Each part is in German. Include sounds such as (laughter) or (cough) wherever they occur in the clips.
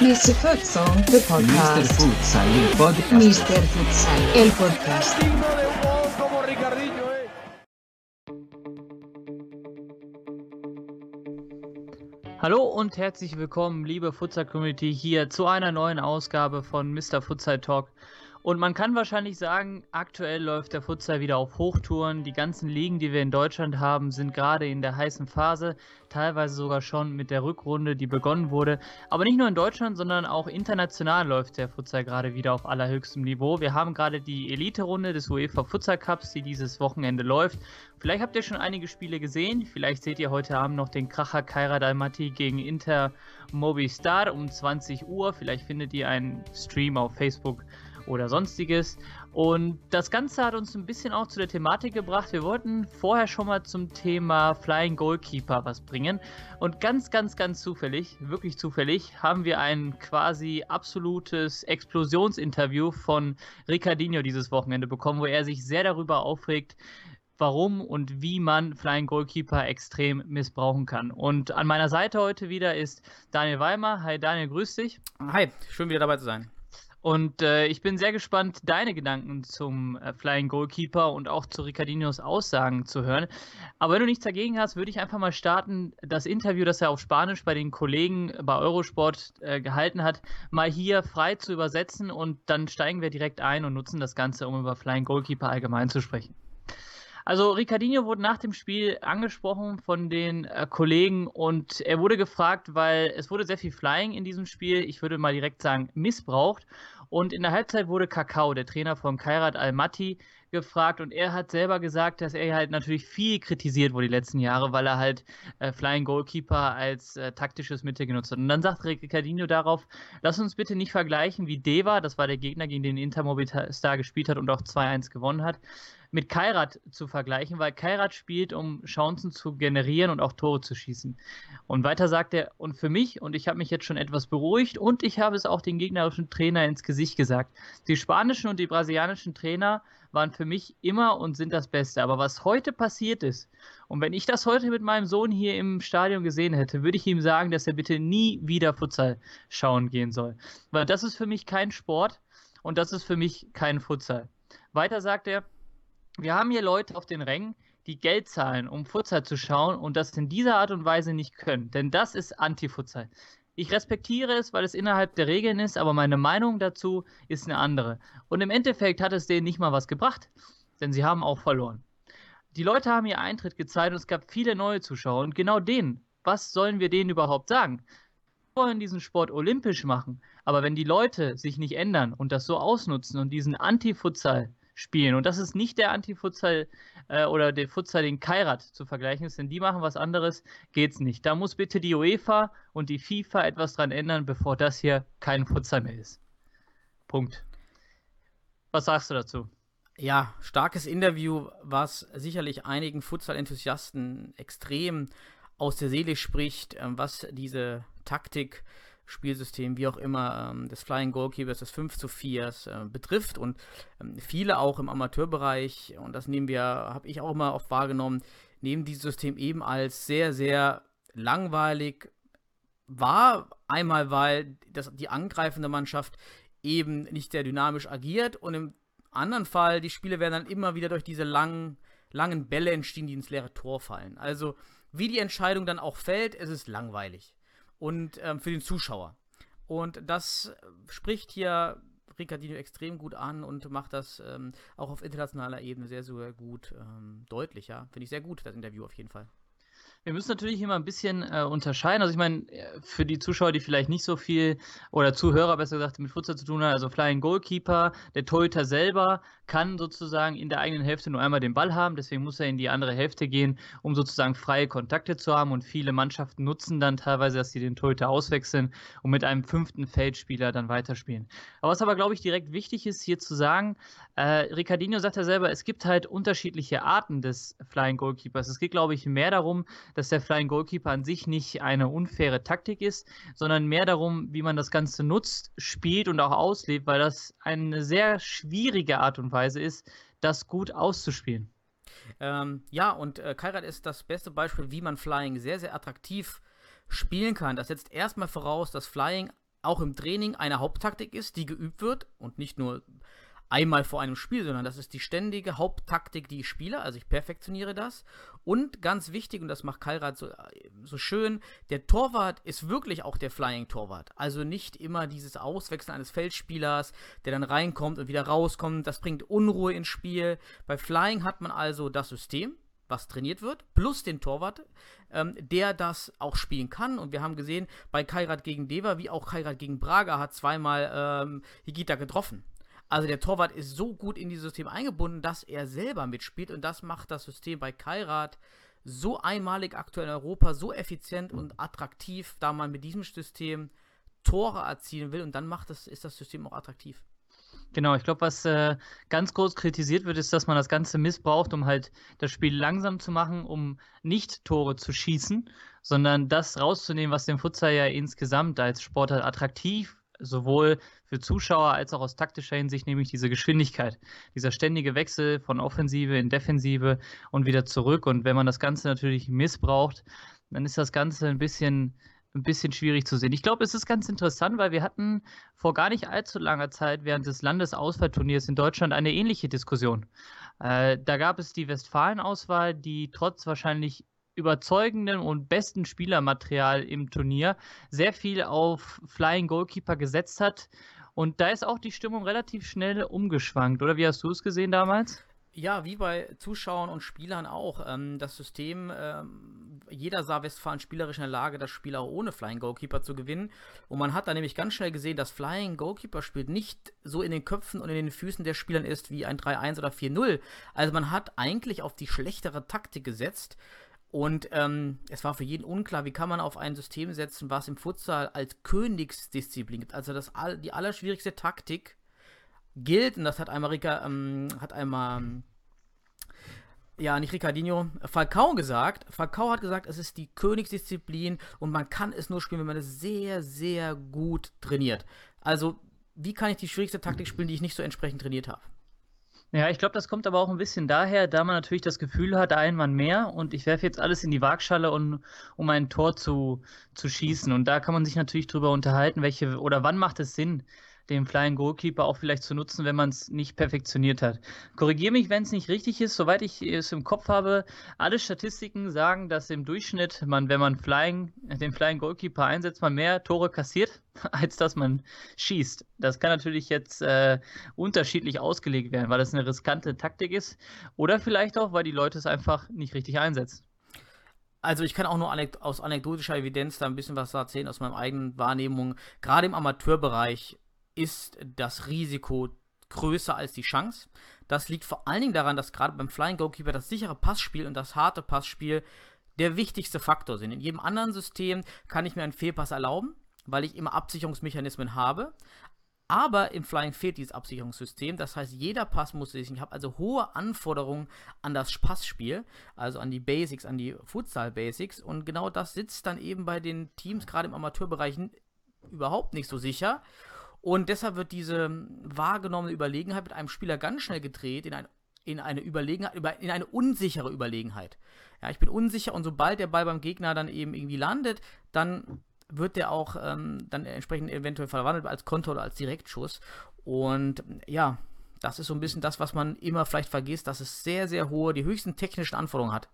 Mr. Futsal, the Mr. podcast. Futsal, il podcast. Mr. Futsal, el podcast. Hallo und herzlich willkommen, liebe Futsal-Community, hier zu einer neuen Ausgabe von Mr. Futsal Talk. Und man kann wahrscheinlich sagen, aktuell läuft der Futsal wieder auf Hochtouren. Die ganzen Ligen, die wir in Deutschland haben, sind gerade in der heißen Phase, teilweise sogar schon mit der Rückrunde, die begonnen wurde. Aber nicht nur in Deutschland, sondern auch international läuft der Futsal gerade wieder auf allerhöchstem Niveau. Wir haben gerade die Elite-Runde des UEFA Futsal Cups, die dieses Wochenende läuft. Vielleicht habt ihr schon einige Spiele gesehen. Vielleicht seht ihr heute Abend noch den Kracher Kairat Almaty gegen Inter Movistar um 20 Uhr. Vielleicht findet ihr einen Stream auf Facebook oder sonstiges. Und das Ganze hat uns ein bisschen auch zu der Thematik gebracht. Wir wollten vorher schon mal zum Thema Flying Goalkeeper was bringen. Und ganz, ganz, ganz zufällig, wirklich zufällig, haben wir ein quasi absolutes Explosionsinterview von Ricardinho dieses Wochenende bekommen, wo er sich sehr darüber aufregt, warum und wie man Flying Goalkeeper extrem missbrauchen kann. Und an meiner Seite heute wieder ist Daniel Weimer. Hi Daniel, grüß dich. Hi, schön wieder dabei zu sein. Und äh, ich bin sehr gespannt, deine Gedanken zum äh, Flying Goalkeeper und auch zu Ricardinhos Aussagen zu hören. Aber wenn du nichts dagegen hast, würde ich einfach mal starten, das Interview, das er auf Spanisch bei den Kollegen bei Eurosport äh, gehalten hat, mal hier frei zu übersetzen und dann steigen wir direkt ein und nutzen das Ganze, um über Flying Goalkeeper allgemein zu sprechen. Also Ricardinho wurde nach dem Spiel angesprochen von den äh, Kollegen und er wurde gefragt, weil es wurde sehr viel Flying in diesem Spiel, ich würde mal direkt sagen missbraucht. Und in der Halbzeit wurde Kakao, der Trainer von Kairat Almaty, gefragt und er hat selber gesagt, dass er halt natürlich viel kritisiert wurde die letzten Jahre, weil er halt äh, Flying Goalkeeper als äh, taktisches Mittel genutzt hat. Und dann sagt Ricardinho darauf, lass uns bitte nicht vergleichen wie Deva, das war der Gegner, gegen den Inter Movistar gespielt hat und auch 2-1 gewonnen hat, mit Kairat zu vergleichen, weil Kairat spielt, um Chancen zu generieren und auch Tore zu schießen. Und weiter sagt er, und für mich, und ich habe mich jetzt schon etwas beruhigt und ich habe es auch den gegnerischen Trainer ins Gesicht gesagt, die spanischen und die brasilianischen Trainer waren für mich immer und sind das Beste. Aber was heute passiert ist, und wenn ich das heute mit meinem Sohn hier im Stadion gesehen hätte, würde ich ihm sagen, dass er bitte nie wieder Futsal schauen gehen soll. Weil das ist für mich kein Sport und das ist für mich kein Futsal. Weiter sagt er, wir haben hier Leute auf den Rängen, die Geld zahlen, um Futsal zu schauen und das in dieser Art und Weise nicht können. Denn das ist Anti-Futsal. Ich respektiere es, weil es innerhalb der Regeln ist, aber meine Meinung dazu ist eine andere. Und im Endeffekt hat es denen nicht mal was gebracht, denn sie haben auch verloren. Die Leute haben ihr Eintritt gezeigt und es gab viele neue Zuschauer. Und genau denen, was sollen wir denen überhaupt sagen? Wir wollen diesen Sport olympisch machen, aber wenn die Leute sich nicht ändern und das so ausnutzen und diesen Anti-Futsal spielen. Und das ist nicht der Anti-Futsal äh, oder der Futsal, den Kairat zu vergleichen ist, denn die machen was anderes, geht's nicht. Da muss bitte die UEFA und die FIFA etwas dran ändern, bevor das hier kein Futsal mehr ist. Punkt. Was sagst du dazu? Ja, starkes Interview, was sicherlich einigen Futsal-Enthusiasten extrem aus der Seele spricht, ähm, was diese Taktik, Spielsystem, wie auch immer, ähm, des Flying Goalkeepers, des 5 zu 4 äh, betrifft und ähm, viele auch im Amateurbereich, und das nehmen wir, habe ich auch immer oft wahrgenommen, nehmen dieses System eben als sehr, sehr langweilig wahr. Einmal, weil das, die angreifende Mannschaft eben nicht sehr dynamisch agiert und im anderen Fall, die Spiele werden dann immer wieder durch diese langen, langen Bälle entstehen, die ins leere Tor fallen. Also, wie die Entscheidung dann auch fällt, es ist langweilig und ähm, für den Zuschauer. Und das spricht hier Ricardinho extrem gut an und macht das ähm, auch auf internationaler Ebene sehr, sehr gut ähm, deutlich. Finde ich sehr gut, das Interview auf jeden Fall. Wir müssen natürlich immer ein bisschen äh, unterscheiden. Also ich meine, für die Zuschauer, die vielleicht nicht so viel oder Zuhörer besser gesagt mit Futsal zu tun haben, also Flying Goalkeeper, der Torhüter selber kann sozusagen in der eigenen Hälfte nur einmal den Ball haben, deswegen muss er in die andere Hälfte gehen, um sozusagen freie Kontakte zu haben und viele Mannschaften nutzen dann teilweise, dass sie den Torhüter auswechseln und mit einem fünften Feldspieler dann weiterspielen. Aber was aber, glaube ich, direkt wichtig ist hier zu sagen, äh, Ricardinho sagt ja selber, es gibt halt unterschiedliche Arten des Flying Goalkeepers. Es geht, glaube ich, mehr darum, dass der Flying Goalkeeper an sich nicht eine unfaire Taktik ist, sondern mehr darum, wie man das Ganze nutzt, spielt und auch auslebt, weil das eine sehr schwierige Art und Weise ist, das gut auszuspielen. Ähm, ja, und äh, Kairat ist das beste Beispiel, wie man Flying sehr, sehr attraktiv spielen kann. Das setzt erstmal voraus, dass Flying auch im Training eine Haupttaktik ist, die geübt wird und nicht nur einmal vor einem Spiel, sondern das ist die ständige Haupttaktik, die ich spiele. Also ich perfektioniere das. Und ganz wichtig, und das macht Kalrat so, so schön, der Torwart ist wirklich auch der Flying-Torwart. Also nicht immer dieses Auswechseln eines Feldspielers, der dann reinkommt und wieder rauskommt. Das bringt Unruhe ins Spiel. Bei Flying hat man also das System, was trainiert wird, plus den Torwart, ähm, der das auch spielen kann. Und wir haben gesehen, bei Kairat gegen Deva, wie auch Kairat gegen Braga, hat zweimal ähm, Higita getroffen. Also der Torwart ist so gut in dieses System eingebunden, dass er selber mitspielt und das macht das System bei Kairat so einmalig aktuell in Europa, so effizient und attraktiv, da man mit diesem System Tore erzielen will und dann macht das, ist das System auch attraktiv. Genau, ich glaube, was äh, ganz groß kritisiert wird, ist, dass man das Ganze missbraucht, um halt das Spiel langsam zu machen, um nicht Tore zu schießen, sondern das rauszunehmen, was den Futsal ja insgesamt als Sportart attraktiv sowohl für Zuschauer als auch aus taktischer Hinsicht, nämlich diese Geschwindigkeit, dieser ständige Wechsel von Offensive in Defensive und wieder zurück. Und wenn man das Ganze natürlich missbraucht, dann ist das Ganze ein bisschen, ein bisschen schwierig zu sehen. Ich glaube, es ist ganz interessant, weil wir hatten vor gar nicht allzu langer Zeit während des Landesauswahlturniers in Deutschland eine ähnliche Diskussion. Äh, da gab es die Westfalen-Auswahl, die trotz wahrscheinlich überzeugenden und besten Spielermaterial im Turnier sehr viel auf Flying Goalkeeper gesetzt hat. Und da ist auch die Stimmung relativ schnell umgeschwankt, oder wie hast du es gesehen damals? Ja, wie bei Zuschauern und Spielern auch. Ähm, das System, ähm, jeder sah Westfalen spielerisch in der Lage, das Spiel auch ohne Flying Goalkeeper zu gewinnen. Und man hat da nämlich ganz schnell gesehen, dass Flying Goalkeeper spielt nicht so in den Köpfen und in den Füßen der Spielern ist wie ein 3-1 oder 4-0. Also man hat eigentlich auf die schlechtere Taktik gesetzt. Und ähm, es war für jeden unklar, wie kann man auf ein System setzen, was im Futsal als Königsdisziplin gibt. Also das, die allerschwierigste Taktik gilt, und das hat einmal, Rica, ähm, hat einmal ja, nicht Ricardinho, Falcao gesagt. Falcao hat gesagt, es ist die Königsdisziplin und man kann es nur spielen, wenn man es sehr, sehr gut trainiert. Also, wie kann ich die schwierigste Taktik spielen, die ich nicht so entsprechend trainiert habe? Ja, ich glaube, das kommt aber auch ein bisschen daher, da man natürlich das Gefühl hat, ein Mann mehr und ich werfe jetzt alles in die Waagschale, und, um ein Tor zu, zu schießen. Und da kann man sich natürlich drüber unterhalten, welche oder wann macht es Sinn, den Flying Goalkeeper auch vielleicht zu nutzen, wenn man es nicht perfektioniert hat. Korrigiere mich, wenn es nicht richtig ist. Soweit ich es im Kopf habe, alle Statistiken sagen, dass im Durchschnitt man, wenn man Flying, den Flying Goalkeeper einsetzt, man mehr Tore kassiert, (laughs) als dass man schießt. Das kann natürlich jetzt äh, unterschiedlich ausgelegt werden, weil das eine riskante Taktik ist oder vielleicht auch, weil die Leute es einfach nicht richtig einsetzen. Also ich kann auch nur aus anekdotischer Evidenz da ein bisschen was erzählen aus meiner eigenen Wahrnehmung. Gerade im Amateurbereich ist das Risiko größer als die Chance. Das liegt vor allen Dingen daran, dass gerade beim Flying Goalkeeper das sichere Passspiel und das harte Passspiel der wichtigste Faktor sind. In jedem anderen System kann ich mir einen Fehlpass erlauben, weil ich immer Absicherungsmechanismen habe. Aber im Flying fehlt dieses Absicherungssystem. Das heißt, jeder Pass muss sich. Ich habe also hohe Anforderungen an das Passspiel, also an die Basics, an die Futsal-Basics. Und genau das sitzt dann eben bei den Teams, gerade im Amateurbereich, überhaupt nicht so sicher. Und deshalb wird diese wahrgenommene Überlegenheit mit einem Spieler ganz schnell gedreht in, ein, in eine Überlegenheit, in eine unsichere Überlegenheit. Ja, ich bin unsicher und sobald der Ball beim Gegner dann eben irgendwie landet, dann wird der auch ähm, dann entsprechend eventuell verwandelt als Konter oder als Direktschuss. Und ja, das ist so ein bisschen das, was man immer vielleicht vergisst, dass es sehr, sehr hohe, die höchsten technischen Anforderungen hat.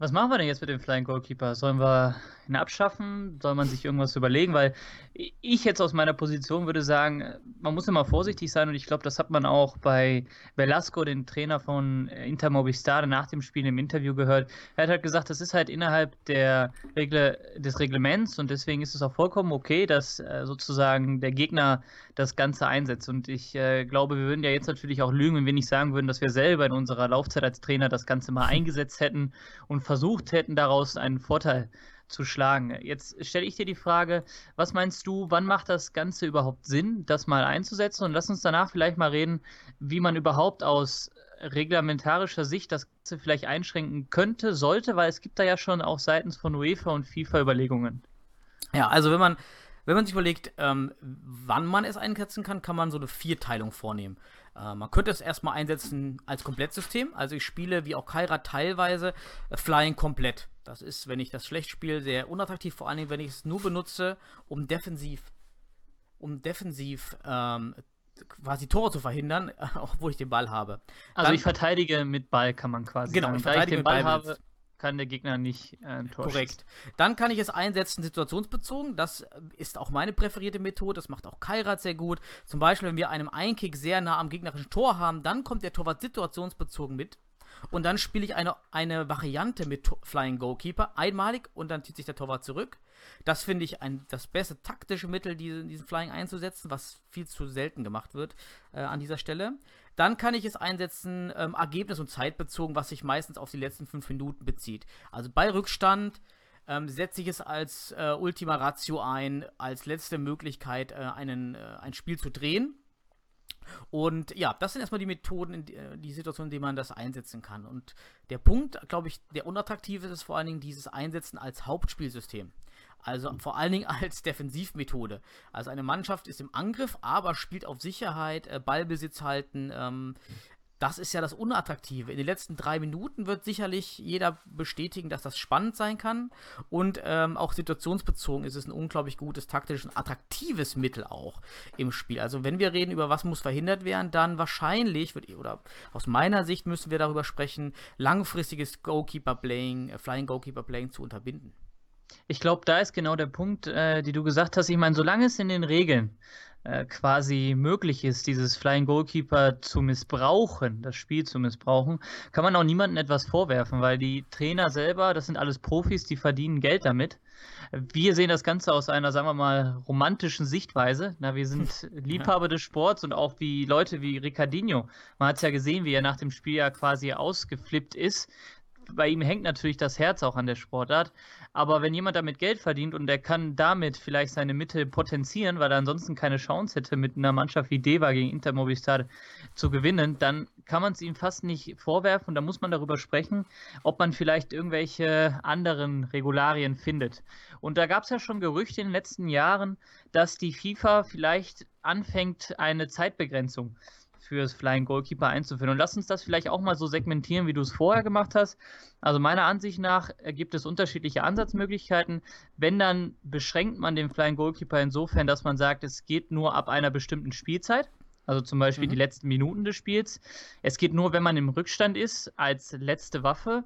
Was machen wir denn jetzt mit dem Flying Goalkeeper? Sollen wir ihn abschaffen? Soll man sich irgendwas überlegen? Weil ich jetzt aus meiner Position würde sagen, man muss immer vorsichtig sein und ich glaube, das hat man auch bei Velasco, den Trainer von Inter Mobistade, nach dem Spiel im Interview gehört. Er hat halt gesagt, das ist halt innerhalb der Regle, des Reglements und deswegen ist es auch vollkommen okay, dass äh, sozusagen der Gegner das Ganze einsetzt. Und ich äh, glaube, wir würden ja jetzt natürlich auch lügen, wenn wir nicht sagen würden, dass wir selber in unserer Laufzeit als Trainer das Ganze mal eingesetzt hätten und versucht hätten, daraus einen Vorteil zu schlagen. Jetzt stelle ich dir die Frage, was meinst du, wann macht das Ganze überhaupt Sinn, das mal einzusetzen? Und lass uns danach vielleicht mal reden, wie man überhaupt aus reglementarischer Sicht das Ganze vielleicht einschränken könnte, sollte, weil es gibt da ja schon auch seitens von UEFA und FIFA Überlegungen. Ja, also wenn man, wenn man sich überlegt, ähm, wann man es einsetzen kann, kann man so eine Vierteilung vornehmen. Äh, man könnte es erstmal einsetzen als Komplettsystem. Also ich spiele wie auch Kaira teilweise äh, Flying komplett. Das ist, wenn ich das schlecht spiele, sehr unattraktiv, vor allen Dingen, wenn ich es nur benutze, um defensiv, um defensiv ähm, quasi Tore zu verhindern, (laughs) obwohl ich den Ball habe. Also Dann, ich verteidige mit Ball, kann man quasi genau, sagen. Ich verteidige da ich den Ball, Ball habe, kann der Gegner nicht äh, Tor Korrekt. Dann kann ich es einsetzen situationsbezogen. Das ist auch meine präferierte Methode. Das macht auch Kairat sehr gut. Zum Beispiel, wenn wir einem Einkick sehr nah am gegnerischen Tor haben, dann kommt der Torwart situationsbezogen mit. Und dann spiele ich eine, eine Variante mit Flying Goalkeeper, einmalig, und dann zieht sich der Torwart zurück. Das finde ich ein, das beste taktische Mittel, diesen, diesen Flying einzusetzen, was viel zu selten gemacht wird äh, an dieser Stelle. Dann kann ich es einsetzen, ähm, Ergebnis- und Zeitbezogen, was sich meistens auf die letzten fünf Minuten bezieht. Also bei Rückstand ähm, setze ich es als äh, Ultima Ratio ein, als letzte Möglichkeit, äh, einen, äh, ein Spiel zu drehen. Und ja, das sind erstmal die Methoden, die, äh, die Situationen, in denen man das einsetzen kann. Und der Punkt, glaube ich, der unattraktive ist, ist vor allen Dingen dieses Einsetzen als Hauptspielsystem. Also vor allen Dingen (laughs) als Defensivmethode. Also eine Mannschaft ist im Angriff, aber spielt auf Sicherheit, äh, Ballbesitz halten, ähm, das ist ja das Unattraktive. In den letzten drei Minuten wird sicherlich jeder bestätigen, dass das spannend sein kann. Und ähm, auch situationsbezogen ist es ein unglaublich gutes, taktisches und attraktives Mittel auch im Spiel. Also wenn wir reden über was muss verhindert werden, dann wahrscheinlich, wird, oder aus meiner Sicht müssen wir darüber sprechen, langfristiges Goalkeeper-Playing, äh, Flying Goalkeeper-Playing zu unterbinden. Ich glaube, da ist genau der Punkt, äh, die du gesagt hast. Ich meine, solange es in den Regeln äh, quasi möglich ist, dieses Flying Goalkeeper zu missbrauchen, das Spiel zu missbrauchen, kann man auch niemandem etwas vorwerfen, weil die Trainer selber, das sind alles Profis, die verdienen Geld damit. Wir sehen das Ganze aus einer, sagen wir mal, romantischen Sichtweise. Na, wir sind (laughs) Liebhaber des Sports und auch wie Leute wie Ricardinho. Man hat es ja gesehen, wie er nach dem Spiel ja quasi ausgeflippt ist bei ihm hängt natürlich das Herz auch an der Sportart. Aber wenn jemand damit Geld verdient und der kann damit vielleicht seine Mitte potenzieren, weil er ansonsten keine Chance hätte, mit einer Mannschaft wie Deva gegen Inter Movistar zu gewinnen, dann kann man es ihm fast nicht vorwerfen. Und da muss man darüber sprechen, ob man vielleicht irgendwelche anderen Regularien findet. Und da gab es ja schon Gerüchte in den letzten Jahren, dass die FIFA vielleicht anfängt, eine Zeitbegrenzung fürs Flying Goalkeeper einzuführen. Und lass uns das vielleicht auch mal so segmentieren, wie du es vorher gemacht hast. Also meiner Ansicht nach gibt es unterschiedliche Ansatzmöglichkeiten. Wenn, dann beschränkt man den Flying Goalkeeper insofern, dass man sagt, es geht nur ab einer bestimmten Spielzeit. Also zum Beispiel mhm. die letzten Minuten des Spiels. Es geht nur, wenn man im Rückstand ist, als letzte Waffe.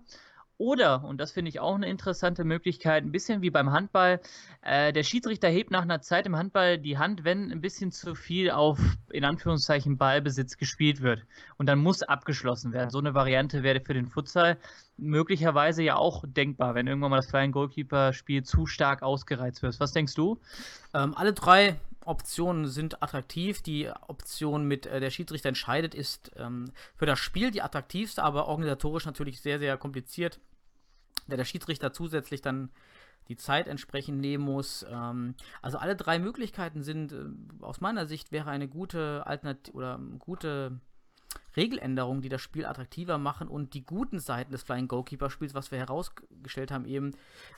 Oder, und das finde ich auch eine interessante Möglichkeit, ein bisschen wie beim Handball, äh, der Schiedsrichter hebt nach einer Zeit im Handball die Hand, wenn ein bisschen zu viel auf, in Anführungszeichen, Ballbesitz gespielt wird. Und dann muss abgeschlossen werden. So eine Variante wäre für den Futsal möglicherweise ja auch denkbar, wenn irgendwann mal das Flying Goalkeeper-Spiel zu stark ausgereizt wird. Was denkst du? Ähm, alle drei Optionen sind attraktiv. Die Option mit äh, der Schiedsrichter entscheidet ist ähm, für das Spiel die attraktivste, aber organisatorisch natürlich sehr, sehr kompliziert der der Schiedsrichter zusätzlich dann die Zeit entsprechend nehmen muss. Ähm, also alle drei Möglichkeiten sind äh, aus meiner Sicht wäre eine gute Alternative oder gute Regeländerungen, die das Spiel attraktiver machen und die guten Seiten des Flying Goalkeeper Spiels, was wir herausgestellt haben, eben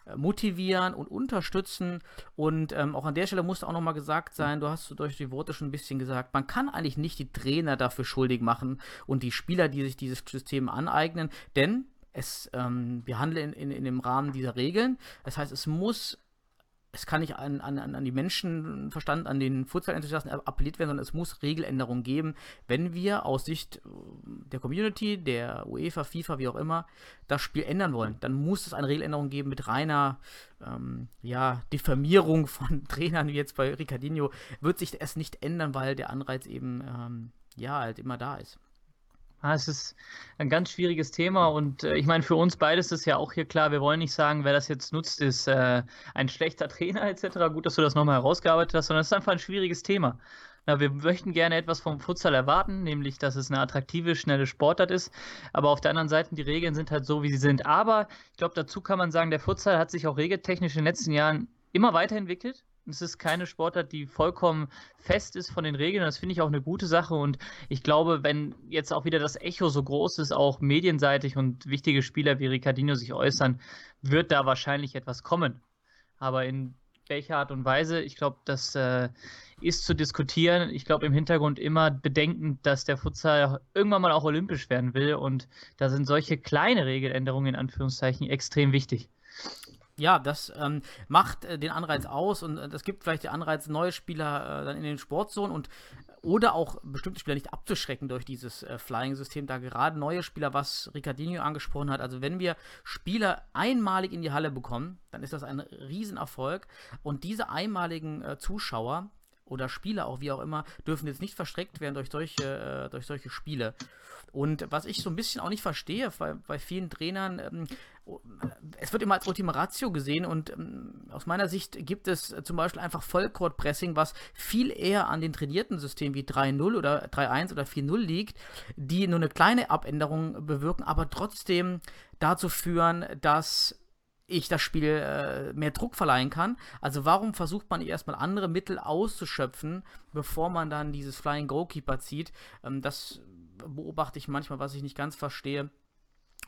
äh, motivieren und unterstützen. Und ähm, auch an der Stelle muss auch nochmal gesagt sein, du hast durch die Worte schon ein bisschen gesagt, man kann eigentlich nicht die Trainer dafür schuldig machen und die Spieler, die sich dieses System aneignen, denn es, ähm, wir handeln in, in, in dem Rahmen dieser Regeln. Das heißt, es muss es kann nicht an, an, an die Menschenverstand, an den Futsal-Enthusiasten appelliert werden, sondern es muss Regeländerungen geben, wenn wir aus Sicht der Community, der UEFA, FIFA, wie auch immer, das Spiel ändern wollen. Dann muss es eine Regeländerung geben mit reiner ähm, ja, Diffamierung von (laughs) Trainern, wie jetzt bei Ricardinho, wird sich es nicht ändern, weil der Anreiz eben ähm, ja halt immer da ist. Ah, es ist ein ganz schwieriges Thema und äh, ich meine, für uns beides ist ja auch hier klar, wir wollen nicht sagen, wer das jetzt nutzt, ist äh, ein schlechter (laughs) Trainer etc. Gut, dass du das nochmal herausgearbeitet hast, sondern es ist einfach ein schwieriges Thema. Na, wir möchten gerne etwas vom Futsal erwarten, nämlich, dass es eine attraktive, schnelle Sportart ist. Aber auf der anderen Seite, die Regeln sind halt so, wie sie sind. Aber ich glaube, dazu kann man sagen, der Futsal hat sich auch regeltechnisch in den letzten Jahren immer weiterentwickelt Es ist keine Sportart, die vollkommen fest ist von den Regeln. Das finde ich auch eine gute Sache. Und ich glaube, wenn jetzt auch wieder das Echo so groß ist, auch medienseitig und wichtige Spieler wie Ricardinho sich äußern, wird da wahrscheinlich etwas kommen. Aber in welcher Art und Weise, ich glaube, das äh, ist zu diskutieren. Ich glaube, im Hintergrund immer bedenkend, dass der Futsal irgendwann mal auch olympisch werden will. Und da sind solche kleine Regeländerungen in Anführungszeichen extrem wichtig. Ja, das ähm, macht äh, den Anreiz aus und äh, das gibt vielleicht den Anreiz, neue Spieler äh, dann in den Sportzonen und oder auch bestimmte Spieler nicht abzuschrecken durch dieses äh, Flying-System, da gerade neue Spieler, was Ricardinho angesprochen hat. Also wenn wir Spieler einmalig in die Halle bekommen, dann ist das ein Riesenerfolg und diese einmaligen äh, Zuschauer oder Spieler auch wie auch immer dürfen jetzt nicht verstreckt werden durch solche, äh, durch solche Spiele. Und was ich so ein bisschen auch nicht verstehe bei, bei vielen Trainern, ähm, es wird immer als Ultima Ratio gesehen und ähm, aus meiner Sicht gibt es zum Beispiel einfach Vollcourt-Pressing, was viel eher an den trainierten Systemen wie 3.0 oder 3.1 oder 4.0 liegt, die nur eine kleine Abänderung bewirken, aber trotzdem dazu führen, dass ich das Spiel äh, mehr Druck verleihen kann. Also warum versucht man erstmal andere Mittel auszuschöpfen, bevor man dann dieses Flying Goalkeeper zieht? Ähm, das beobachte ich manchmal, was ich nicht ganz verstehe.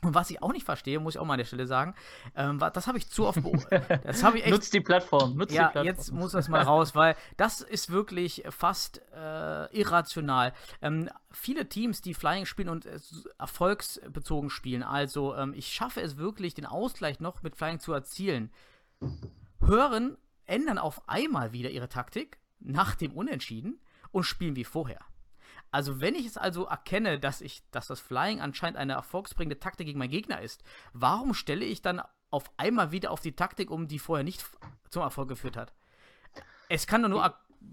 Und was ich auch nicht verstehe, muss ich auch mal an der Stelle sagen, ähm, das habe ich zu oft beobachtet. (laughs) Nutzt die Plattform. Nutzt ja, die Plattform. jetzt muss das mal raus, weil das ist wirklich fast äh, irrational. Ähm, viele Teams, die Flying spielen und äh, erfolgsbezogen spielen, also ähm, ich schaffe es wirklich, den Ausgleich noch mit Flying zu erzielen, hören, ändern auf einmal wieder ihre Taktik nach dem Unentschieden und spielen wie vorher. Also wenn ich es also erkenne, dass ich, dass das Flying anscheinend eine erfolgsbringende Taktik gegen meinen Gegner ist, warum stelle ich dann auf einmal wieder auf die Taktik um, die vorher nicht zum Erfolg geführt hat? Es kann doch nur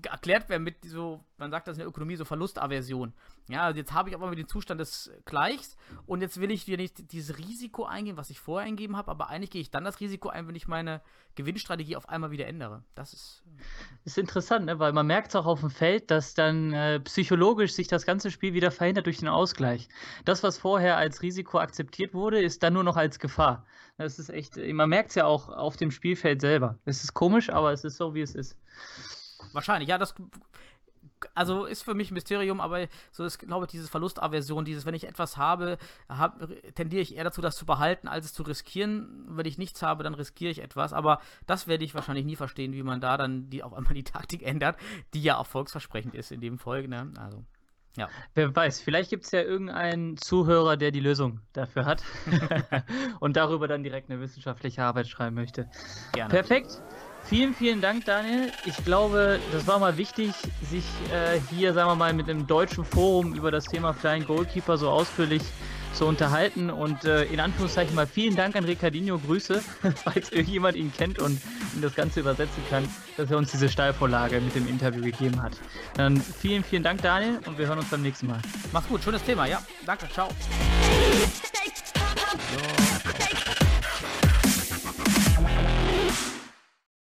erklärt werden mit so, man sagt das in der Ökonomie, so Verlustaversion. Ja, also jetzt habe ich aber mal den Zustand des Gleichs und jetzt will ich wieder nicht dieses Risiko eingehen, was ich vorher eingeben habe, aber eigentlich gehe ich dann das Risiko ein, wenn ich meine Gewinnstrategie auf einmal wieder ändere. Das ist. Ist interessant, ne? weil man merkt es auch auf dem Feld, dass dann äh, psychologisch sich das ganze Spiel wieder verhindert durch den Ausgleich. Das, was vorher als Risiko akzeptiert wurde, ist dann nur noch als Gefahr. Das ist echt, man merkt es ja auch auf dem Spielfeld selber. Es ist komisch, aber es ist so, wie es ist. Wahrscheinlich, ja, das also ist für mich ein Mysterium, aber so ist, glaube ich, diese Verlustaversion, dieses, wenn ich etwas habe, hab, tendiere ich eher dazu, das zu behalten, als es zu riskieren. Wenn ich nichts habe, dann riskiere ich etwas. Aber das werde ich wahrscheinlich nie verstehen, wie man da dann die, auf einmal die Taktik ändert, die ja erfolgsversprechend ist in dem Folge. Ne? Also. Ja. Wer weiß, vielleicht gibt es ja irgendeinen Zuhörer, der die Lösung dafür hat (laughs) (laughs) und darüber dann direkt eine wissenschaftliche Arbeit schreiben möchte. Gerne. Perfekt. Vielen, vielen Dank, Daniel. Ich glaube, das war mal wichtig, sich äh, hier, sagen wir mal, mit einem deutschen Forum über das Thema Flying Goalkeeper so ausführlich zu unterhalten. Und äh, in Anführungszeichen mal vielen Dank an Ricardinho. Grüße, falls irgendjemand ihn kennt und ihn das Ganze übersetzen kann, dass er uns diese Steilvorlage mit dem Interview gegeben hat. Dann vielen, vielen Dank, Daniel, und wir hören uns beim nächsten Mal. Mach's gut, schönes Thema, ja. Danke, ciao. So.